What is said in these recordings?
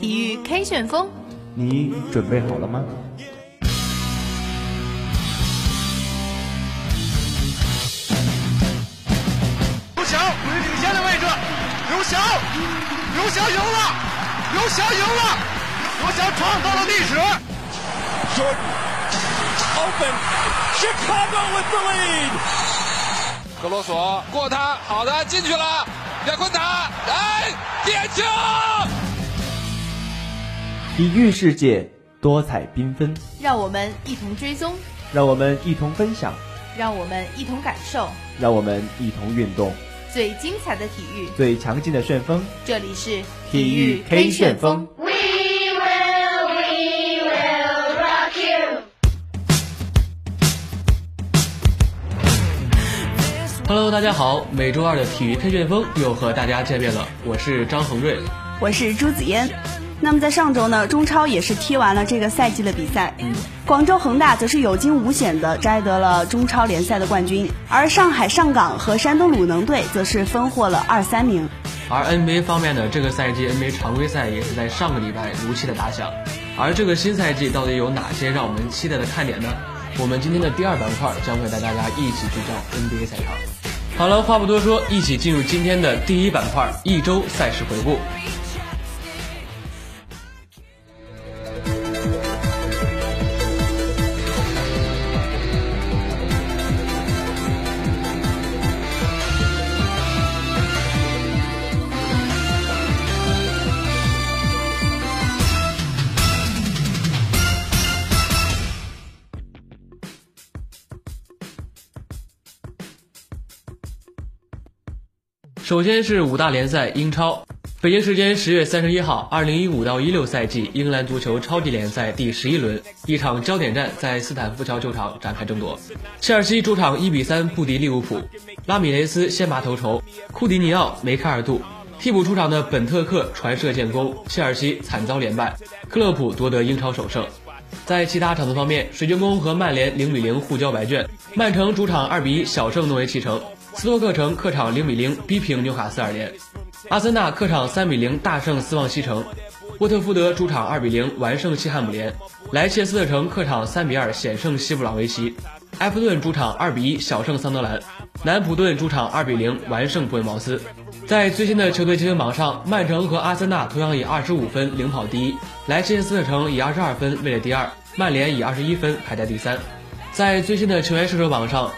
体育 K 旋风，你准备好了吗？刘翔处于领先的位置，刘翔，刘翔赢了，刘翔赢了，刘翔创造了历史。Jordan open Chicago with the lead。格罗索过他，好的进去了，亚昆塔，来，点球！体育世界多彩缤纷，让我们一同追踪，让我们一同分享，让我们一同感受，让我们一同运动。最精彩的体育，最强劲的旋风，这里是体育 K 旋风。Hello，大家好，每周二的体育 K 旋风又和大家见面了，我是张恒瑞，我是朱子嫣。那么在上周呢，中超也是踢完了这个赛季的比赛，广州恒大则是有惊无险的摘得了中超联赛的冠军，而上海上港和山东鲁能队则是分获了二三名。而 NBA 方面呢，这个赛季 NBA 常规赛也是在上个礼拜如期的打响，而这个新赛季到底有哪些让我们期待的看点呢？我们今天的第二板块将会带大家一起去到 NBA 赛场。好了，话不多说，一起进入今天的第一板块——一周赛事回顾。首先是五大联赛英超，北京时间十月三十一号，二零一五到一六赛季英格兰足球超级联赛第十一轮，一场焦点战在斯坦福桥球场展开争夺。切尔西主场一比三不敌利物浦，拉米雷斯先拔头筹，库蒂尼奥、梅开二度。替补出场的本特克传射建功，切尔西惨遭连败，克洛普夺得英超首胜。在其他场次方面，水晶宫和曼联零比零互交白卷，曼城主场二比一小胜诺维奇城。斯托克城客场零比零逼平纽卡斯尔联，阿森纳客场三比零大胜斯旺西城，沃特福德主场二比零完胜西汉姆联，莱切斯特城客场三比二险胜西布朗维奇，埃弗顿主场二比一小胜桑德兰，南普顿主场二比零完胜布伦茅斯。在最新的球队积分榜上，曼城和阿森纳同样以二十五分领跑第一，莱切斯特城以二十二分位列第二，曼联以二十一分排在第三。在最新的球员射手榜上。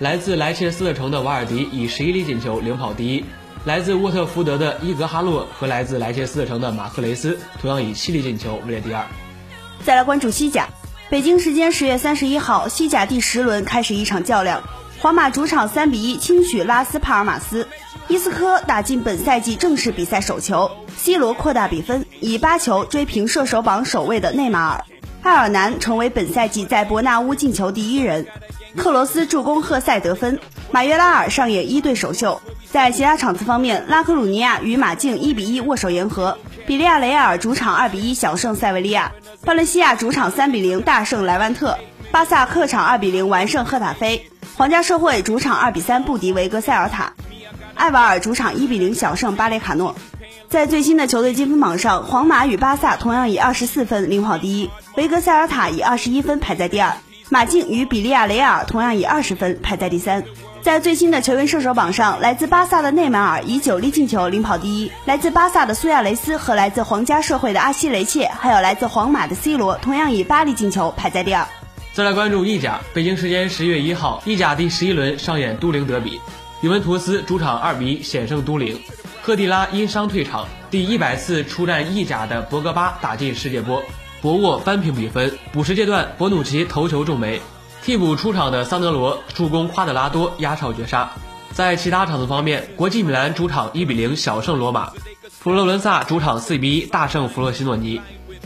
来自莱切斯特城的瓦尔迪以十一粒进球领跑第一，来自沃特福德的伊格哈洛和来自莱切斯特城的马克雷斯同样以七粒进球位列第二。再来关注西甲，北京时间十月三十一号，西甲第十轮开始一场较量，皇马主场三比一轻取拉斯帕尔马斯，伊斯科打进本赛季正式比赛首球，C 罗扩大比分，以八球追平射手榜首位的内马尔，埃尔南成为本赛季在伯纳乌进球第一人。克罗斯助攻赫塞得分，马约拉尔上演一队首秀。在其他场次方面，拉科鲁尼亚与马竞一比一握手言和，比利亚雷亚尔主场二比一小胜塞维利亚，巴伦西亚主场三比零大胜莱万特，巴萨客场二比零完胜赫塔菲，皇家社会主场二比三不敌维格塞尔塔，埃瓦尔主场一比零小胜巴雷卡诺。在最新的球队积分榜上，皇马与巴萨同样以二十四分领跑第一，维格塞尔塔以二十一分排在第二。马竞与比利亚雷亚尔同样以二十分排在第三。在最新的球员射手榜上，来自巴萨的内马尔以九粒进球领跑第一，来自巴萨的苏亚雷斯和来自皇家社会的阿西雷切，还有来自皇马的 C 罗，同样以八粒进球排在第二。再来关注意甲，北京时间十月一号，意甲第十一轮上演都灵德比，尤文图斯主场二比一险胜都灵，赫蒂拉因伤退场，第一百次出战意甲的博格巴打进世界波。博沃扳平比分。补时阶段，博努奇头球中梅，替补出场的桑德罗助攻夸德拉多压哨绝杀。在其他场次方面，国际米兰主场一比零小胜罗马，佛罗伦萨主场四比一大胜弗洛西诺尼，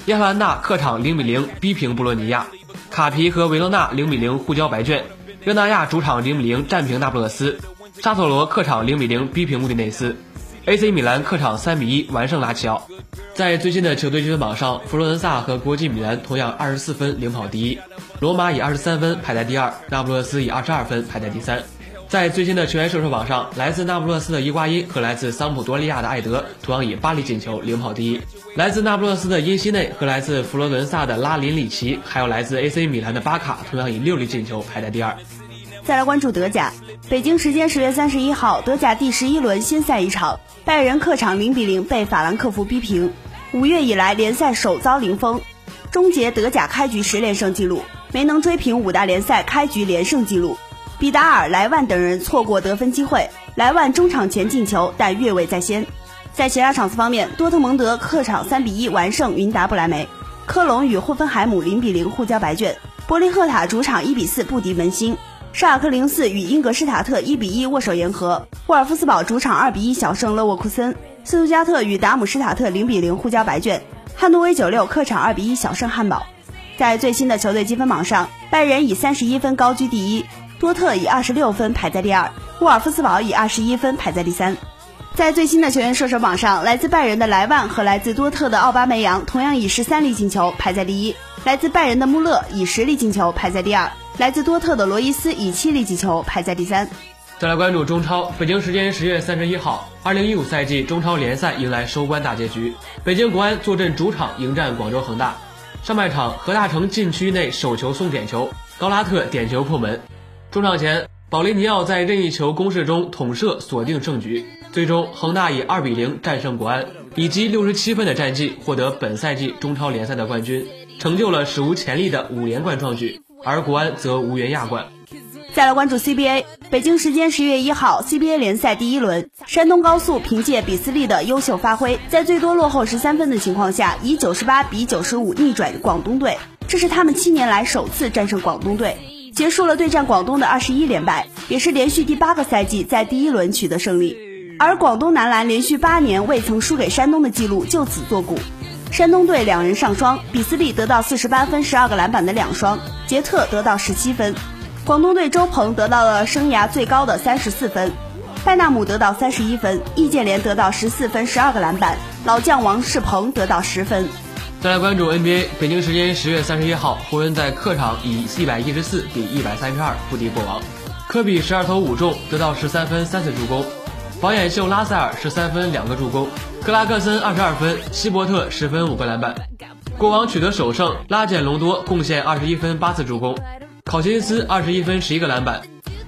亚特兰大客场零比零逼平布洛尼亚，卡皮和维罗纳零比零互交白卷，热那亚主场零比零战平那不勒斯，沙特罗客场零比零逼平穆迪内斯，AC 米兰客场三比一完胜拉齐奥。在最新的球队积分榜上，佛罗伦萨和国际米兰同样二十四分领跑第一，罗马以二十三分排在第二，那不勒斯以二十二分排在第三。在最新的球员射手榜上，来自那不勒斯的伊瓜因和来自桑普多利亚的艾德同样以八粒进球领跑第一。来自那不勒斯的因西内和来自佛罗伦萨的拉林里奇，还有来自 AC 米兰的巴卡，同样以六粒进球排在第二。再来关注德甲，北京时间十月三十一号，德甲第十一轮新赛一场，拜仁客场零比零被法兰克福逼平，五月以来联赛首遭零封，终结德甲开局十连胜纪录，没能追平五大联赛开局连胜纪录。比达尔、莱万等人错过得分机会，莱万中场前进球，但越位在先。在其他场次方面，多特蒙德客场三比一完胜云达不莱梅，科隆与霍芬海姆零比零互交白卷，柏林赫塔主场一比四不敌门兴。沙尔克零四与英格施塔特一比一握手言和，沃尔夫斯堡主场二比一小胜勒沃库森，斯图加特与达姆施塔特零比零互交白卷，汉诺威九六客场二比一小胜汉堡。在最新的球队积分榜上，拜仁以三十一分高居第一，多特以二十六分排在第二，沃尔夫斯堡以二十一分排在第三。在最新的球员射手榜上，来自拜仁的莱万和来自多特的奥巴梅扬同样以十三粒进球排在第一，来自拜仁的穆勒以十粒进球排在第二。来自多特的罗伊斯以七粒进球排在第三。再来关注中超，北京时间十月三十一号，二零一五赛季中超联赛迎来收官大结局。北京国安坐镇主场迎战广州恒大。上半场，何大成禁区内手球送点球，高拉特点球破门。中场前，保利尼奥在任意球攻势中捅射锁定胜局。最终，恒大以二比零战胜国安，以积六十七分的战绩获得本赛季中超联赛的冠军，成就了史无前例的五连冠壮举。而国安则无缘亚冠。再来关注 CBA，北京时间十月一号，CBA 联赛第一轮，山东高速凭借比斯利的优秀发挥，在最多落后十三分的情况下，以九十八比九十五逆转广东队，这是他们七年来首次战胜广东队，结束了对战广东的二十一连败，也是连续第八个赛季在第一轮取得胜利。而广东男篮连续八年未曾输给山东的记录就此作古。山东队两人上双，比斯利得到四十八分、十二个篮板的两双，杰特得到十七分。广东队周鹏得到了生涯最高的三十四分，拜纳姆得到三十一分，易建联得到十四分、十二个篮板，老将王仕鹏得到十分。再来关注 NBA，北京时间十月三十一号，湖人在客场以一百一十四比一百三十二不敌国王，科比十二投五中，得到十三分、三次助攻，保眼秀拉塞尔十三分、两个助攻。克拉克森二十二分，希伯特十分五个篮板，国王取得首胜。拉简隆多贡献二十一分八次助攻，考辛斯二十一分十一个篮板，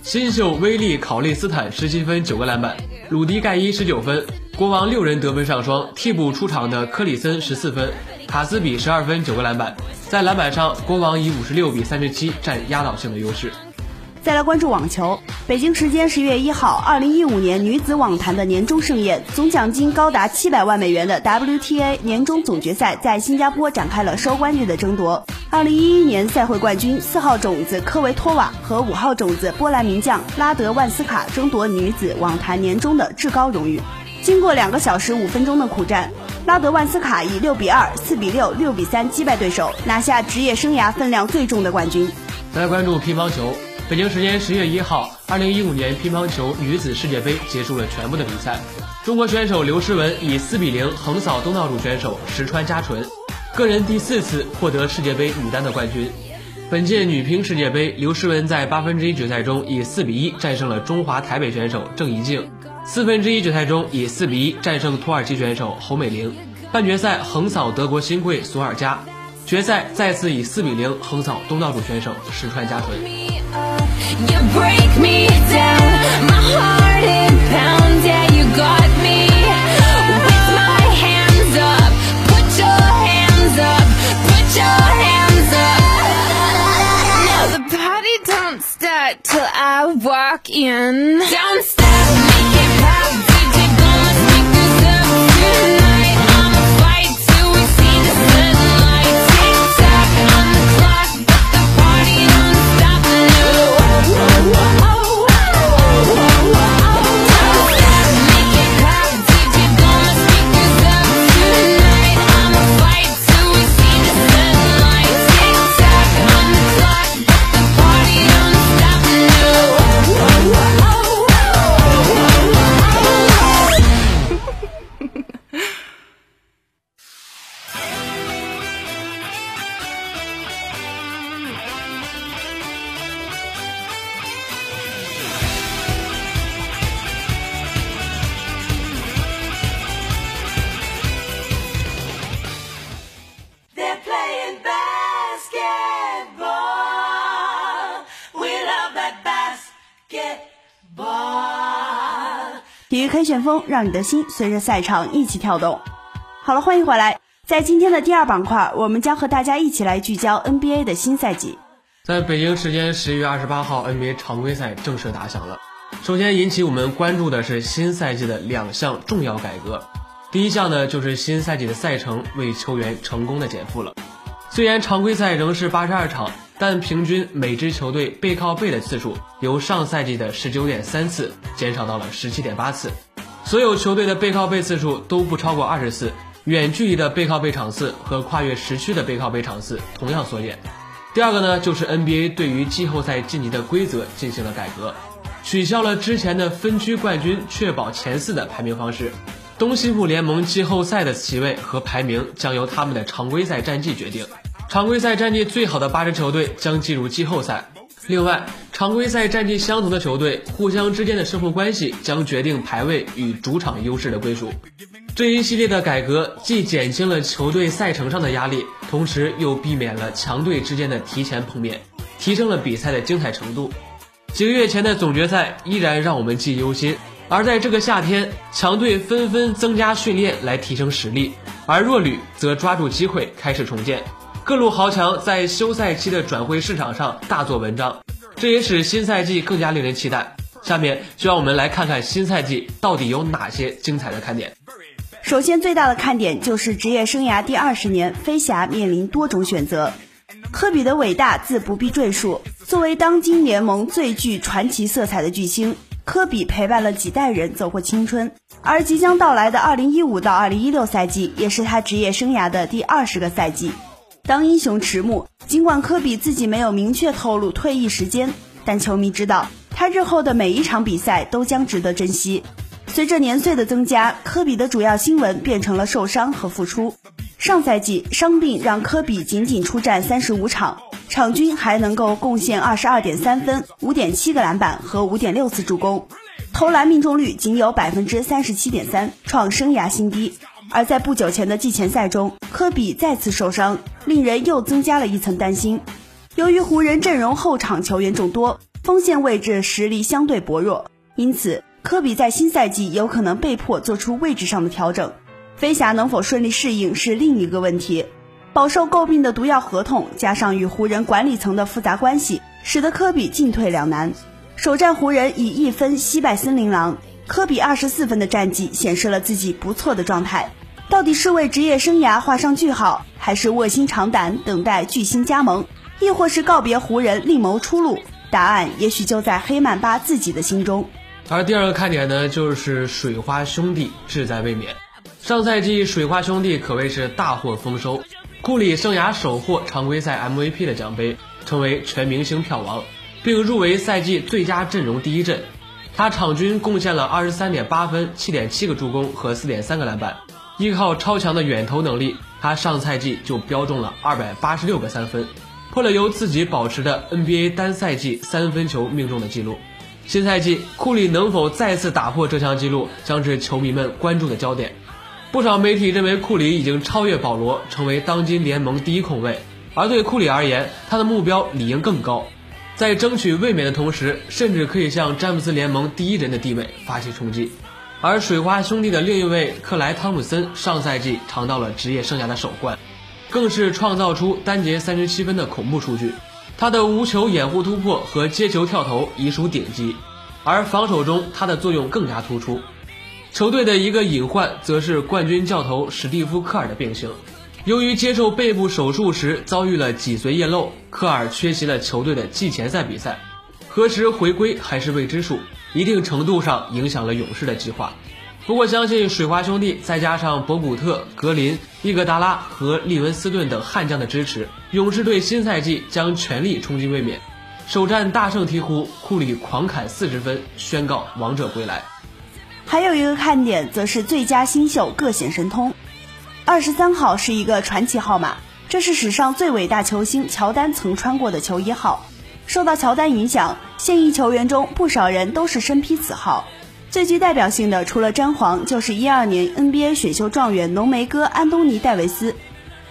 新秀威利考利斯坦十七分九个篮板，鲁迪盖伊十九分。国王六人得分上双，替补出场的科里森十四分，卡斯比十二分九个篮板。在篮板上，国王以五十六比三十七占压倒性的优势。再来关注网球，北京时间十月一号，二零一五年女子网坛的年终盛宴，总奖金高达七百万美元的 WTA 年终总决赛在新加坡展开了收官日的争夺。二零一一年赛会冠军四号种子科维托瓦和五号种子波兰名将拉德万斯卡争夺女子网坛年终的至高荣誉。经过两个小时五分钟的苦战，拉德万斯卡以六比二、四比六、六比三击败对手，拿下职业生涯分量最重的冠军。再来关注乒乓球。北京时间十月一号，二零一五年乒乓球女子世界杯结束了全部的比赛。中国选手刘诗雯以四比零横扫东道主选手石川佳纯，个人第四次获得世界杯女单的冠军。本届女乒世界杯，刘诗雯在八分之一决赛中以四比一战胜了中华台北选手郑怡静，四分之一决赛中以四比一战胜土耳其选手侯美玲，半决赛横扫德国新贵索尔加，决赛再次以四比零横扫东道主选手石川佳纯。Don't start till I walk in. Don't stop, make it pop 让你的心随着赛场一起跳动。好了，欢迎回来。在今天的第二板块，我们将和大家一起来聚焦 NBA 的新赛季。在北京时间十一月二十八号，NBA 常规赛正式打响了。首先引起我们关注的是新赛季的两项重要改革。第一项呢，就是新赛季的赛程为球员成功的减负了。虽然常规赛仍是八十二场，但平均每支球队背靠背的次数由上赛季的十九点三次减少到了十七点八次，所有球队的背靠背次数都不超过二十次，远距离的背靠背场次和跨越时区的背靠背场次同样缩减。第二个呢，就是 NBA 对于季后赛晋级的规则进行了改革，取消了之前的分区冠军确保前四的排名方式，东西部联盟季后赛的席位和排名将由他们的常规赛战绩决定。常规赛战绩最好的八支球队将进入季后赛。另外，常规赛战绩相同的球队互相之间的胜负关系将决定排位与主场优势的归属。这一系列的改革既减轻了球队赛程上的压力，同时又避免了强队之间的提前碰面，提升了比赛的精彩程度。几个月前的总决赛依然让我们记忆犹新，而在这个夏天，强队纷纷增加训练来提升实力，而弱旅则抓住机会开始重建。各路豪强在休赛期的转会市场上大做文章，这也使新赛季更加令人期待。下面就让我们来看看新赛季到底有哪些精彩的看点。首先，最大的看点就是职业生涯第二十年，飞侠面临多种选择。科比的伟大自不必赘述，作为当今联盟最具传奇色彩的巨星，科比陪伴了几代人走过青春。而即将到来的二零一五到二零一六赛季，也是他职业生涯的第二十个赛季。当英雄迟暮，尽管科比自己没有明确透露退役时间，但球迷知道他日后的每一场比赛都将值得珍惜。随着年岁的增加，科比的主要新闻变成了受伤和复出。上赛季伤病让科比仅仅出战三十五场，场均还能够贡献二十二点三分、五点七个篮板和五点六次助攻，投篮命中率仅有百分之三十七点三，创生涯新低。而在不久前的季前赛中，科比再次受伤，令人又增加了一层担心。由于湖人阵容后场球员众多，锋线位置实力相对薄弱，因此科比在新赛季有可能被迫做出位置上的调整。飞侠能否顺利适应是另一个问题。饱受诟病的毒药合同，加上与湖人管理层的复杂关系，使得科比进退两难。首战湖人以一分惜败森林狼。科比二十四分的战绩显示了自己不错的状态，到底是为职业生涯画上句号，还是卧薪尝胆等待巨星加盟，亦或是告别湖人另谋出路？答案也许就在黑曼巴自己的心中。而第二个看点呢，就是水花兄弟志在卫冕。上赛季水花兄弟可谓是大获丰收，库里生涯首获常规赛 MVP 的奖杯，成为全明星票王，并入围赛季最佳阵容第一阵。他场均贡献了二十三点八分、七点七个助攻和四点三个篮板，依靠超强的远投能力，他上赛季就标中了二百八十六个三分，破了由自己保持的 NBA 单赛季三分球命中的记录。新赛季库里能否再次打破这项纪录，将是球迷们关注的焦点。不少媒体认为库里已经超越保罗，成为当今联盟第一控卫，而对库里而言，他的目标理应更高。在争取卫冕的同时，甚至可以向詹姆斯联盟第一人的地位发起冲击。而水花兄弟的另一位克莱·汤普森上赛季尝到了职业生涯的首冠，更是创造出单节三十七分的恐怖数据。他的无球掩护突破和接球跳投已属顶级，而防守中他的作用更加突出。球队的一个隐患则是冠军教头史蒂夫·科尔的病情。由于接受背部手术时遭遇了脊髓液漏，科尔缺席了球队的季前赛比赛，何时回归还是未知数，一定程度上影响了勇士的计划。不过，相信水花兄弟再加上博古特、格林、伊戈达拉和利文斯顿等悍将的支持，勇士队新赛季将全力冲击卫冕。首战大胜鹈鹕，库里狂砍四十分，宣告王者归来。还有一个看点，则是最佳新秀各显神通。二十三号是一个传奇号码，这是史上最伟大球星乔丹曾穿过的球衣号。受到乔丹影响，现役球员中不少人都是身披此号。最具代表性的，除了詹皇，就是一二年 NBA 选秀状元浓眉哥安东尼戴维斯。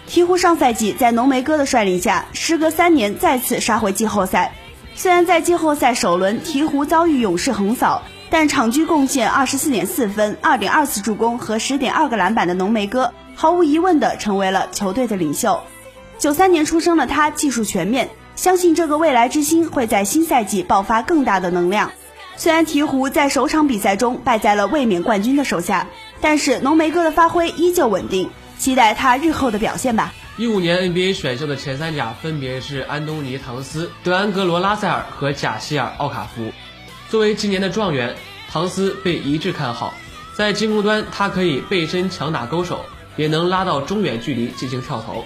鹈鹕上赛季在浓眉哥的率领下，时隔三年再次杀回季后赛。虽然在季后赛首轮鹈鹕遭遇勇士横扫，但场均贡献二十四点四分、二点二次助攻和十点二个篮板的浓眉哥，毫无疑问的成为了球队的领袖。九三年出生的他技术全面，相信这个未来之星会在新赛季爆发更大的能量。虽然鹈鹕在首场比赛中败在了卫冕冠军的手下，但是浓眉哥的发挥依旧稳定，期待他日后的表现吧。一五年 NBA 选秀的前三甲分别是安东尼·唐斯、德安格罗·拉塞尔和贾希尔·奥卡福。作为今年的状元，唐斯被一致看好。在进攻端，他可以背身强打勾手，也能拉到中远距离进行跳投；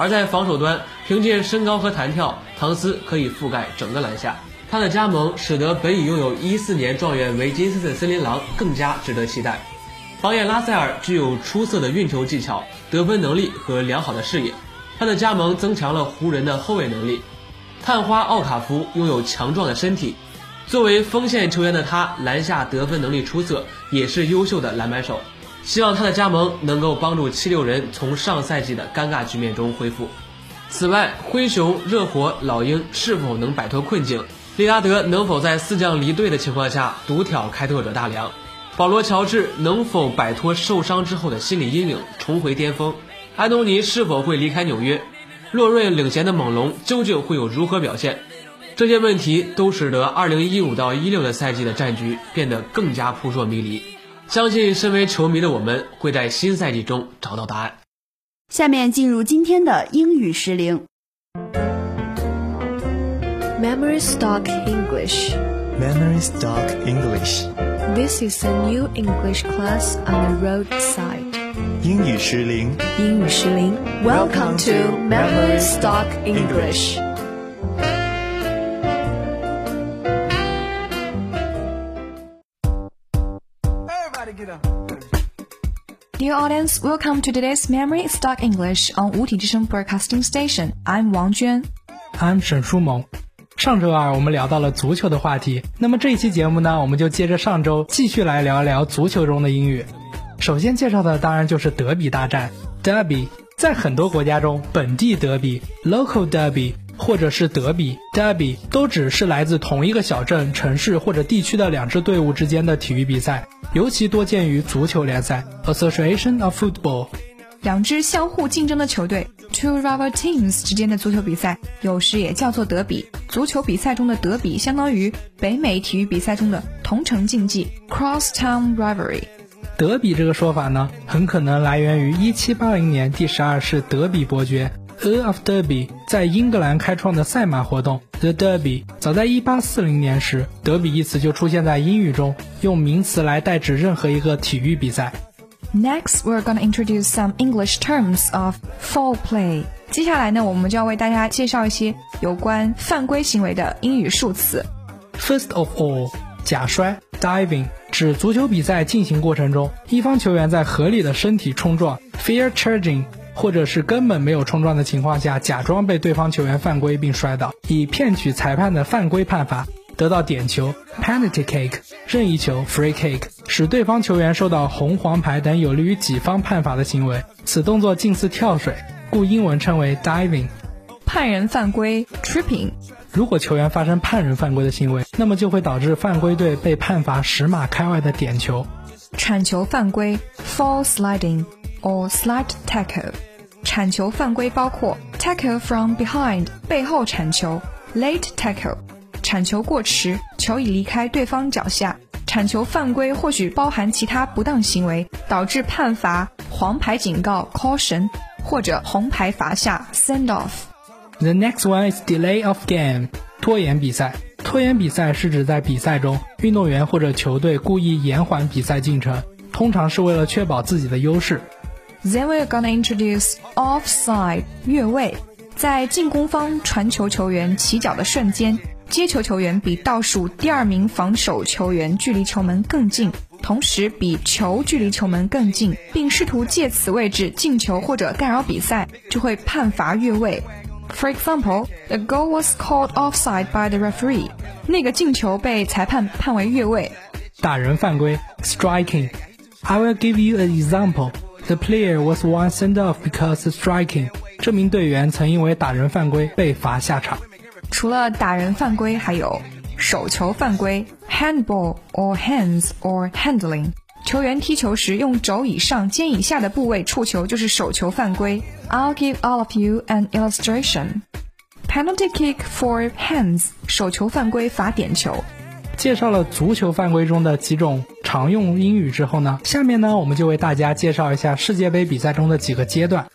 而在防守端，凭借身高和弹跳，唐斯可以覆盖整个篮下。他的加盟使得本已拥有一四年状元维金斯的森林狼更加值得期待。榜眼拉塞尔具有出色的运球技巧、得分能力和良好的视野，他的加盟增强了湖人的后卫能力。探花奥卡福拥有强壮的身体，作为锋线球员的他，篮下得分能力出色，也是优秀的篮板手。希望他的加盟能够帮助七六人从上赛季的尴尬局面中恢复。此外，灰熊、热火、老鹰是否能摆脱困境？利拉德能否在四将离队的情况下独挑开拓者大梁？保罗·乔治能否摆脱受伤之后的心理阴影，重回巅峰？安东尼是否会离开纽约？洛瑞领衔的猛龙究竟会有如何表现？这些问题都使得2015到16的赛季的战局变得更加扑朔迷离。相信身为球迷的我们会在新赛季中找到答案。下面进入今天的英语时铃。Memory Stock English. Memory Stock English. This is a new English class on the roadside. 英语时铃。英语时铃。Welcome to Memory Stock English. Dear audience, welcome to today's Memory Stock English on 五体之声 Broadcasting Station. I'm Wang Juan. I'm 沈书萌。上周二我们聊到了足球的话题，那么这一期节目呢，我们就接着上周继续来聊一聊足球中的英语。首先介绍的当然就是德比大战，Derby。在很多国家中，本地德比 （local derby） 或者是德比 （derby） 都只是来自同一个小镇、城市或者地区的两支队伍之间的体育比赛，尤其多见于足球联赛 （Association of Football）。两支相互竞争的球队 （two rival teams） 之间的足球比赛，有时也叫做德比。足球比赛中的德比，相当于北美体育比赛中的同城竞技 （cross-town rivalry）。德比这个说法呢，很可能来源于1780年第十二世德比伯爵 Earl of Derby 在英格兰开创的赛马活动 The Derby。早在1840年时，德比一词就出现在英语中，用名词来代指任何一个体育比赛。Next, we're gonna introduce some English terms of foul play. 接下来呢，我们就要为大家介绍一些有关犯规行为的英语数词。First of all，假摔 （diving） 指足球比赛进行过程中，一方球员在合理的身体冲撞 （fair charging） 或者是根本没有冲撞的情况下，假装被对方球员犯规并摔倒，以骗取裁判的犯规判罚，得到点球 （penalty kick）、任意球 （free kick），使对方球员受到红、黄牌等有利于己方判罚的行为。此动作近似跳水，故英文称为 diving。判人犯规 （tripping）。如果球员发生判人犯规的行为，那么就会导致犯规队被判罚十码开外的点球。铲球犯规 （fall sliding） or slide tackle。铲球犯规包括 tackle from behind 背后铲球，late tackle 铲球过迟，球已离开对方脚下。铲球犯规或许包含其他不当行为，导致判罚、黄牌警告 （caution） 或者红牌罚下 （send off）。The next one is delay of game，拖延比赛。拖延比赛是指在比赛中，运动员或者球队故意延缓比赛进程，通常是为了确保自己的优势。Then we're gonna introduce offside 越位，在进攻方传球球员起脚的瞬间，接球球员比倒数第二名防守球员距离球门更近，同时比球距离球门更近，并试图借此位置进球或者干扰比赛，就会判罚越位。For example, the goal was called offside by the referee. 那个进球被裁判判为越位。打人犯规 striking。I will give you an example. The player was once sent off because of striking. 这名队员曾因为打人犯规被罚下场。除了打人犯规，还有手球犯规 handball or hands or handling。球员踢球时用肘以上、肩以下的部位触球就是手球犯规。I'll give all of you an illustration. Penalty kick for hands，手球犯规罚点球。介绍了足球犯规中的几种常用英语之后呢，下面呢我们就为大家介绍一下世界杯比赛中的几个阶段。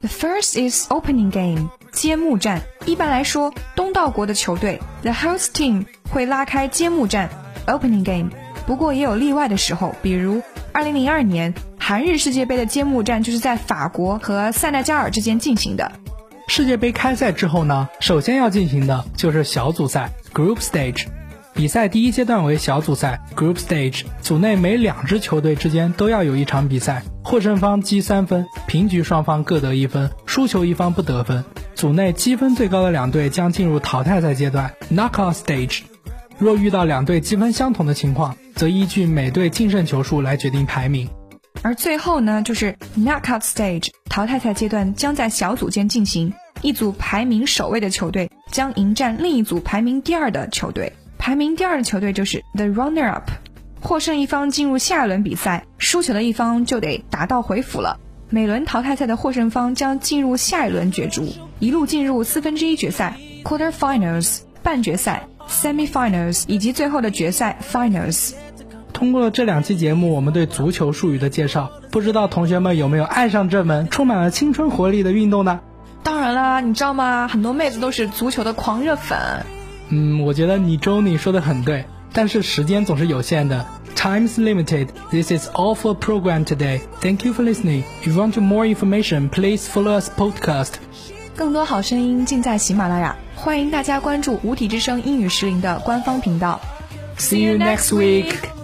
The first is opening game，揭幕战。一般来说，东道国的球队 the host team 会拉开揭幕战 opening game。不过也有例外的时候，比如2002年韩日世界杯的揭幕战就是在法国和塞内加尔之间进行的。世界杯开赛之后呢，首先要进行的就是小组赛 group stage。比赛第一阶段为小组赛 group stage，组内每两支球队之间都要有一场比赛，获胜方积三分，平局双方各得一分，输球一方不得分。组内积分最高的两队将进入淘汰赛阶段 knockout stage。若遇到两队积分相同的情况，则依据每队净胜球数来决定排名。而最后呢，就是 knockout stage，淘汰赛阶段将在小组间进行，一组排名首位的球队将迎战另一组排名第二的球队，排名第二的球队就是 the runner up，获胜一方进入下一轮比赛，输球的一方就得打道回府了。每轮淘汰赛的获胜方将进入下一轮角逐，一路进入四分之一决赛 quarter finals 半决赛。Semi-finals 以及最后的决赛 finals。通过这两期节目，我们对足球术语的介绍，不知道同学们有没有爱上这门充满了青春活力的运动呢？当然啦，你知道吗？很多妹子都是足球的狂热粉。嗯，我觉得你 Johnny 说的很对，但是时间总是有限的。Time's limited. This is all for program today. Thank you for listening. If you want more information, please follow us podcast. 更多好声音尽在喜马拉雅。欢迎大家关注无体之声英语石林的官方频道。See you next week.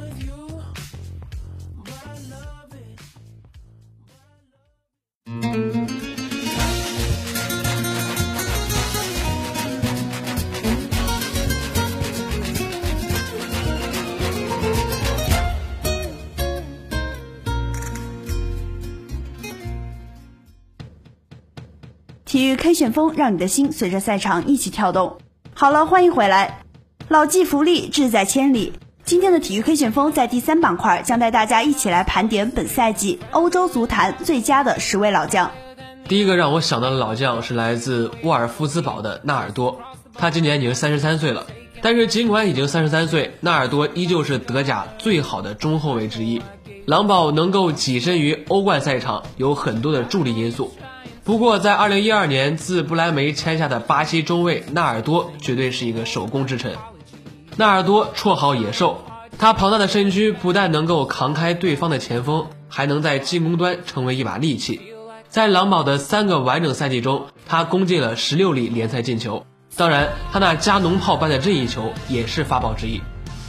K 旋风，让你的心随着赛场一起跳动。好了，欢迎回来，老骥伏枥，志在千里。今天的体育 K 旋风在第三板块将带大家一起来盘点本赛季欧洲足坛最佳的十位老将。第一个让我想到的老将是来自沃尔夫斯堡的纳尔多，他今年已经三十三岁了。但是尽管已经三十三岁，纳尔多依旧是德甲最好的中后卫之一。狼堡能够跻身于欧冠赛场，有很多的助力因素。不过，在二零一二年自不莱梅签下的巴西中卫纳尔多绝对是一个手工之臣。纳尔多绰号野兽，他庞大的身躯不但能够扛开对方的前锋，还能在进攻端成为一把利器。在狼堡的三个完整赛季中，他攻进了十六粒联赛进球。当然，他那加农炮般的任意球也是法宝之一。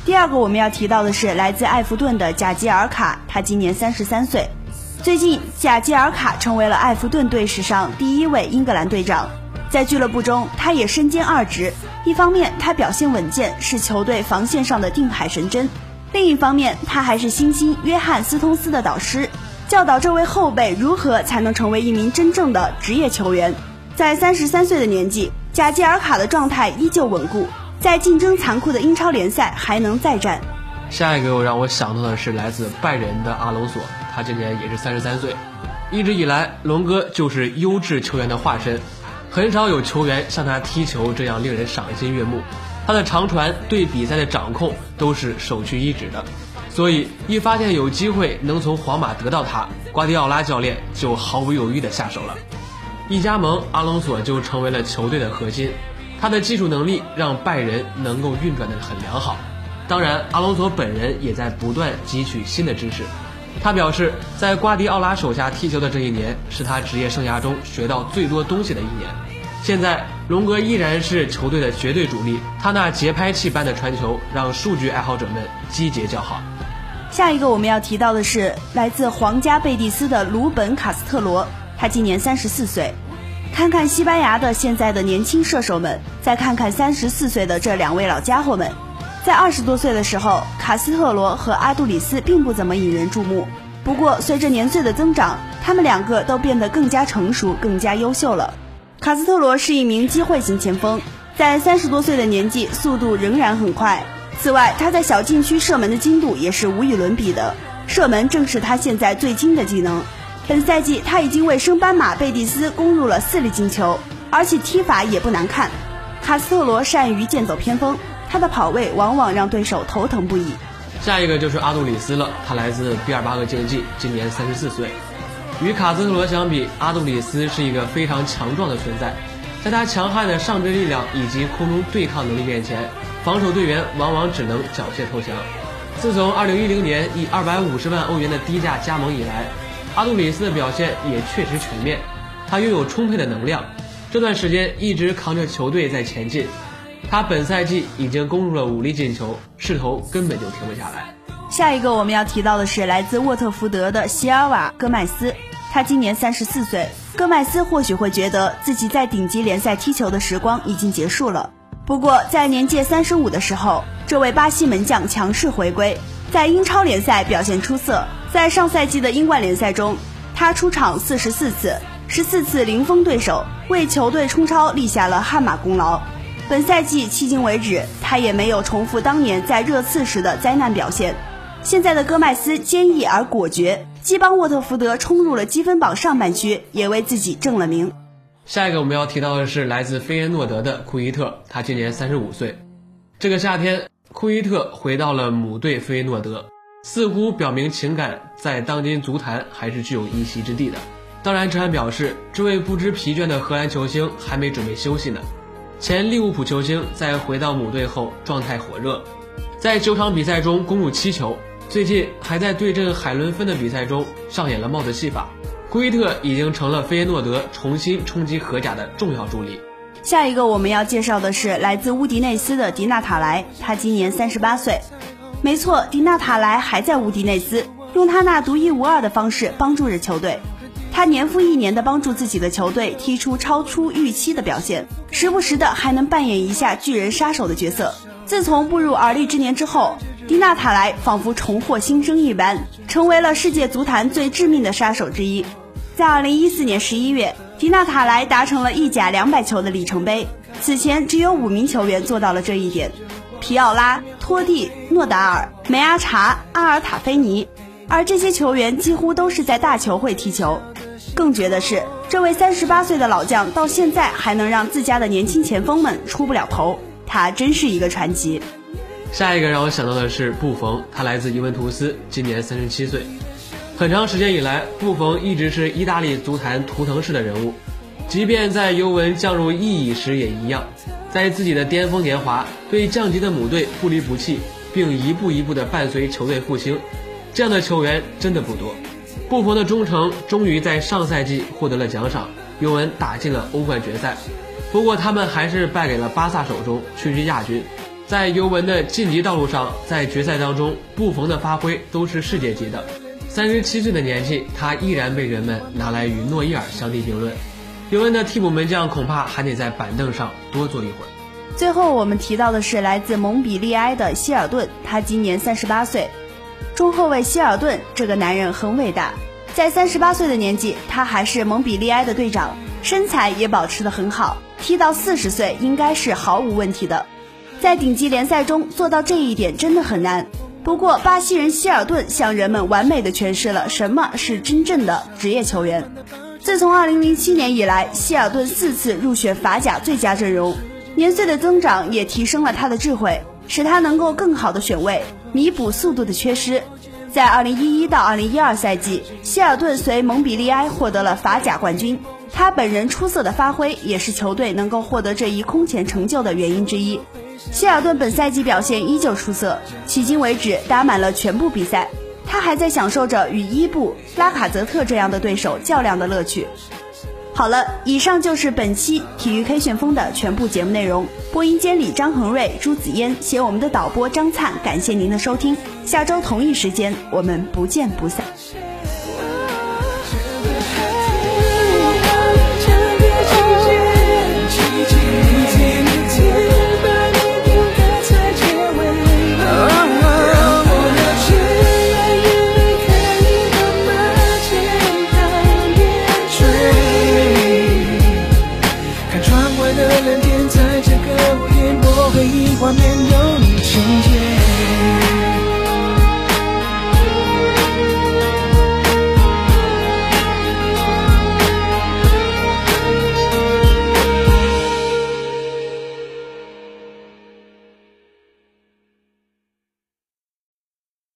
第二个我们要提到的是来自埃弗顿的贾吉尔卡，他今年三十三岁。最近，贾吉尔卡成为了埃弗顿队史上第一位英格兰队长。在俱乐部中，他也身兼二职：一方面，他表现稳健，是球队防线上的定海神针；另一方面，他还是新星约翰斯通斯的导师，教导这位后辈如何才能成为一名真正的职业球员。在三十三岁的年纪，贾吉尔卡的状态依旧稳固，在竞争残酷的英超联赛还能再战。下一个让我想到的是来自拜仁的阿隆索。他今年也是三十三岁，一直以来，龙哥就是优质球员的化身，很少有球员像他踢球这样令人赏心悦目。他的长传对比赛的掌控都是首屈一指的，所以一发现有机会能从皇马得到他，瓜迪奥拉教练就毫不犹豫地下手了。一加盟，阿隆索就成为了球队的核心，他的技术能力让拜仁能够运转得很良好。当然，阿隆索本人也在不断汲取新的知识。他表示，在瓜迪奥拉手下踢球的这一年，是他职业生涯中学到最多东西的一年。现在，龙哥依然是球队的绝对主力，他那节拍器般的传球，让数据爱好者们击节叫好。下一个我们要提到的是来自皇家贝蒂斯的鲁本卡斯特罗，他今年三十四岁。看看西班牙的现在的年轻射手们，再看看三十四岁的这两位老家伙们。在二十多岁的时候，卡斯特罗和阿杜里斯并不怎么引人注目。不过，随着年岁的增长，他们两个都变得更加成熟、更加优秀了。卡斯特罗是一名机会型前锋，在三十多岁的年纪，速度仍然很快。此外，他在小禁区射门的精度也是无与伦比的，射门正是他现在最精的技能。本赛季他已经为升班马贝蒂斯攻入了四粒进球，而且踢法也不难看。卡斯特罗善于剑走偏锋，他的跑位往往让对手头疼不已。下一个就是阿杜里斯了，他来自毕尔巴鄂竞技，今年三十四岁。与卡斯特罗相比，阿杜里斯是一个非常强壮的存在，在他强悍的上肢力量以及空中对抗能力面前。防守队员往往只能缴械投降。自从2010年以250万欧元的低价加盟以来，阿杜里斯的表现也确实全面。他拥有充沛的能量，这段时间一直扛着球队在前进。他本赛季已经攻入了五粒进球，势头根本就停不下来。下一个我们要提到的是来自沃特福德的席尔瓦·戈麦斯，他今年三十四岁。戈麦斯或许会觉得自己在顶级联赛踢球的时光已经结束了。不过，在年届三十五的时候，这位巴西门将强势回归，在英超联赛表现出色。在上赛季的英冠联赛中，他出场四十四次，十四次零封对手，为球队冲超立下了汗马功劳。本赛季迄今为止，他也没有重复当年在热刺时的灾难表现。现在的戈麦斯坚毅而果决，既帮沃特福德冲入了积分榜上半区，也为自己正了名。下一个我们要提到的是来自菲耶诺德的库伊特，他今年三十五岁。这个夏天，库伊特回到了母队菲耶诺德，似乎表明情感在当今足坛还是具有一席之地的。当然，这还表示这位不知疲倦的荷兰球星还没准备休息呢。前利物浦球星在回到母队后状态火热，在九场比赛中攻入七球，最近还在对阵海伦芬的比赛中上演了帽子戏法。库伊特已经成了费耶诺德重新冲击荷甲的重要助力。下一个我们要介绍的是来自乌迪内斯的迪纳塔莱，他今年三十八岁。没错，迪纳塔莱还在乌迪内斯，用他那独一无二的方式帮助着球队。他年复一年的帮助自己的球队踢出超出预期的表现，时不时的还能扮演一下巨人杀手的角色。自从步入而立之年之后，迪纳塔莱仿佛重获新生一般，成为了世界足坛最致命的杀手之一。在二零一四年十一月，迪纳塔莱达成了意甲两百球的里程碑。此前只有五名球员做到了这一点：皮奥拉、托蒂、诺达尔、梅阿查、阿尔塔菲尼。而这些球员几乎都是在大球会踢球。更绝的是，这位三十八岁的老将到现在还能让自家的年轻前锋们出不了头，他真是一个传奇。下一个让我想到的是布冯，他来自尤文图斯，今年三十七岁。很长时间以来，布冯一直是意大利足坛图腾式的人物，即便在尤文降入意乙时也一样，在自己的巅峰年华对降级的母队不离不弃，并一步一步地伴随球队复兴，这样的球员真的不多。布冯的忠诚终于在上赛季获得了奖赏，尤文打进了欧冠决赛，不过他们还是败给了巴萨手中，屈居亚军。在尤文的晋级道路上，在决赛当中，布冯的发挥都是世界级的。三十七岁的年纪，他依然被人们拿来与诺伊尔相提并论。尤文的替补门将恐怕还得在板凳上多坐一会儿。最后，我们提到的是来自蒙彼利埃的希尔顿，他今年三十八岁。中后卫希尔顿这个男人很伟大，在三十八岁的年纪，他还是蒙彼利埃的队长，身材也保持得很好，踢到四十岁应该是毫无问题的。在顶级联赛中做到这一点真的很难。不过，巴西人希尔顿向人们完美的诠释了什么是真正的职业球员。自从2007年以来，希尔顿四次入选法甲最佳阵容，年岁的增长也提升了他的智慧，使他能够更好的选位，弥补速度的缺失。在2011到2012赛季，希尔顿随蒙彼利埃获得了法甲冠军。他本人出色的发挥，也是球队能够获得这一空前成就的原因之一。希尔顿本赛季表现依旧出色，迄今为止打满了全部比赛。他还在享受着与伊布、拉卡泽特这样的对手较量的乐趣。好了，以上就是本期体育 K 旋风的全部节目内容。播音监理张恒瑞、朱子嫣，写我们的导播张灿，感谢您的收听。下周同一时间，我们不见不散。